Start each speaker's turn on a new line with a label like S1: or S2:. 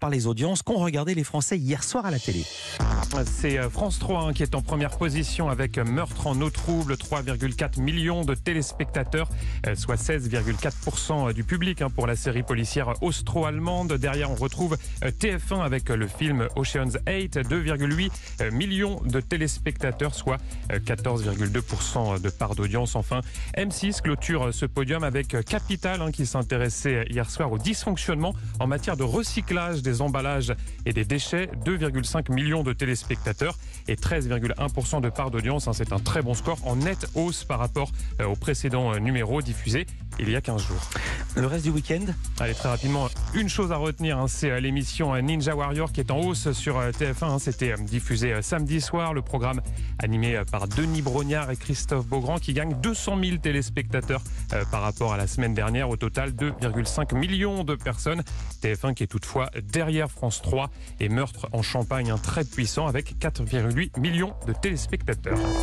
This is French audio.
S1: par les audiences qu'ont regardé les Français hier soir à la télé.
S2: C'est euh, France 3 hein, qui est en première position avec Meurtre en eau trouble, 3,4 millions de téléspectateurs, euh, soit 16,4% du public hein, pour la série policière austro-allemande. Derrière, on retrouve euh, TF1 avec le film Ocean's 8, 2,8 millions de téléspectateurs, soit 14,2% de part d'audience. Enfin, M6 clôture ce podium avec Capital hein, qui s'intéressait hier soir au dysfonctionnement en matière de recyclage des emballages et des déchets, 2,5 millions de téléspectateurs et 13,1% de part d'audience. Hein, c'est un très bon score en nette hausse par rapport euh, au précédent euh, numéro diffusé il y a 15 jours.
S1: Le reste du week-end
S2: Allez, très rapidement, une chose à retenir, hein, c'est euh, l'émission Ninja Warrior qui est en hausse sur TF1. Hein. C'était diffusé samedi soir. Le programme animé par Denis Brognard et Christophe Beaugrand qui gagne 200 000 téléspectateurs par rapport à la semaine dernière. Au total, 2,5 millions de personnes. TF1 qui est toutefois derrière France 3 et Meurtre en Champagne, très puissant avec 4,8 millions de téléspectateurs.